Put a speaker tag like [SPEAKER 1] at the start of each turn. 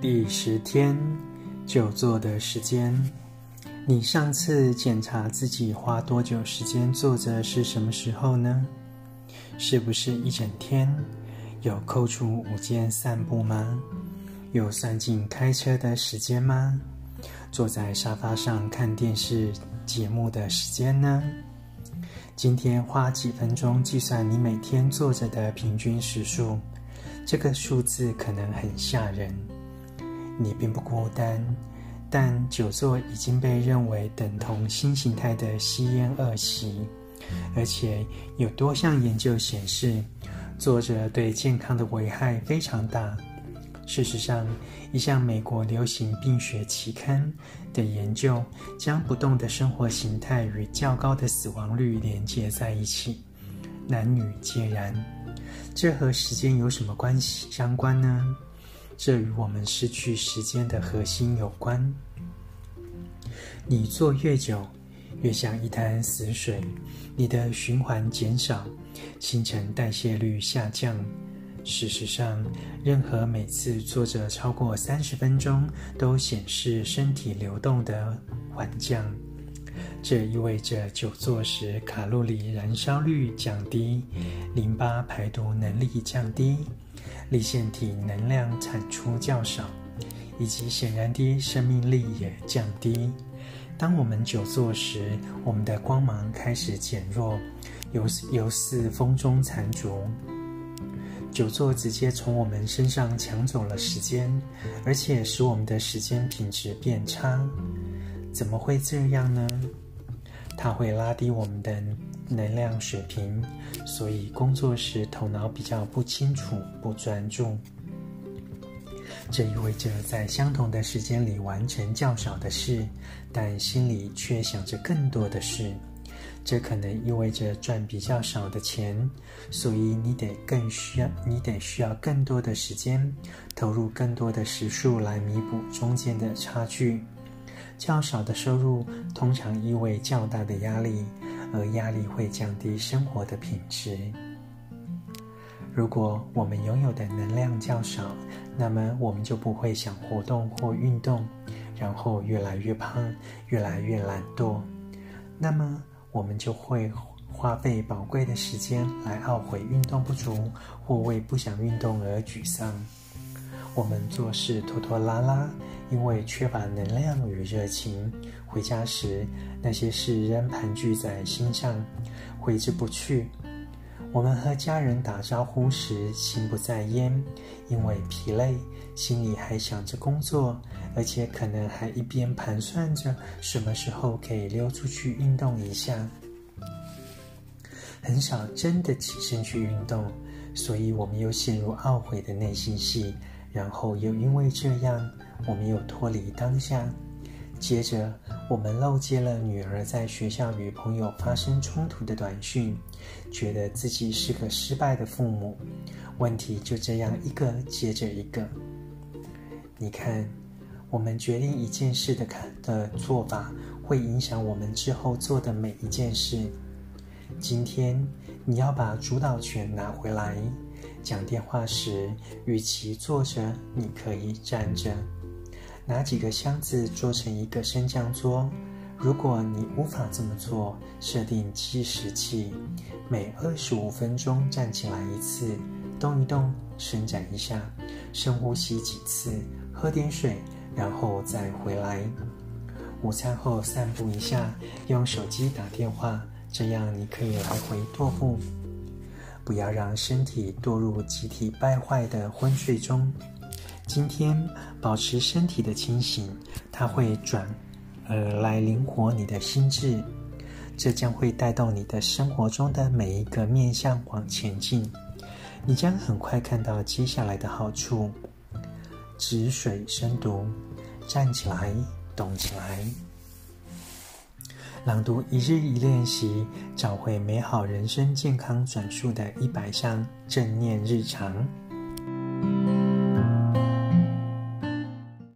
[SPEAKER 1] 第十天，久坐的时间。你上次检查自己花多久时间坐着是什么时候呢？是不是一整天？有扣除午间散步吗？有算进开车的时间吗？坐在沙发上看电视节目的时间呢？今天花几分钟计算你每天坐着的平均时数，这个数字可能很吓人。你并不孤单，但久坐已经被认为等同新形态的吸烟恶习，而且有多项研究显示，坐着对健康的危害非常大。事实上，一项美国流行病学期刊的研究将不动的生活形态与较高的死亡率连接在一起，男女皆然。这和时间有什么关系相关呢？这与我们失去时间的核心有关。你坐越久，越像一滩死水，你的循环减少，新陈代谢率下降。事实上，任何每次坐着超过三十分钟，都显示身体流动的缓降。这意味着久坐时卡路里燃烧率降低，淋巴排毒能力降低。粒线体能量产出较少，以及显然的生命力也降低。当我们久坐时，我们的光芒开始减弱，犹犹似风中残烛。久坐直接从我们身上抢走了时间，而且使我们的时间品质变差。怎么会这样呢？它会拉低我们的能量水平，所以工作时头脑比较不清楚、不专注。这意味着在相同的时间里完成较少的事，但心里却想着更多的事。这可能意味着赚比较少的钱，所以你得更需要，你得需要更多的时间，投入更多的时数来弥补中间的差距。较少的收入通常意味较大的压力，而压力会降低生活的品质。如果我们拥有的能量较少，那么我们就不会想活动或运动，然后越来越胖，越来越懒惰。那么我们就会花费宝贵的时间来懊悔运动不足，或为不想运动而沮丧。我们做事拖拖拉拉，因为缺乏能量与热情。回家时，那些事仍盘踞在心上，挥之不去。我们和家人打招呼时，心不在焉，因为疲累，心里还想着工作，而且可能还一边盘算着什么时候可以溜出去运动一下。很少真的起身去运动，所以我们又陷入懊悔的内心戏。然后又因为这样，我们又脱离当下。接着，我们漏接了女儿在学校与朋友发生冲突的短讯，觉得自己是个失败的父母。问题就这样一个接着一个。你看，我们决定一件事的看的做法，会影响我们之后做的每一件事。今天，你要把主导权拿回来。讲电话时，与其坐着，你可以站着。拿几个箱子做成一个升降桌。如果你无法这么做，设定计时器，每二十五分钟站起来一次，动一动，伸展一下，深呼吸几次，喝点水，然后再回来。午餐后散步一下，用手机打电话，这样你可以来回踱步。不要让身体堕入集体败坏的昏睡中。今天保持身体的清醒，它会转而来灵活你的心智，这将会带动你的生活中的每一个面向往前进。你将很快看到接下来的好处：止水深读，站起来，动起来。朗读一日一练习，找回美好人生健康转述的一百项正念日常。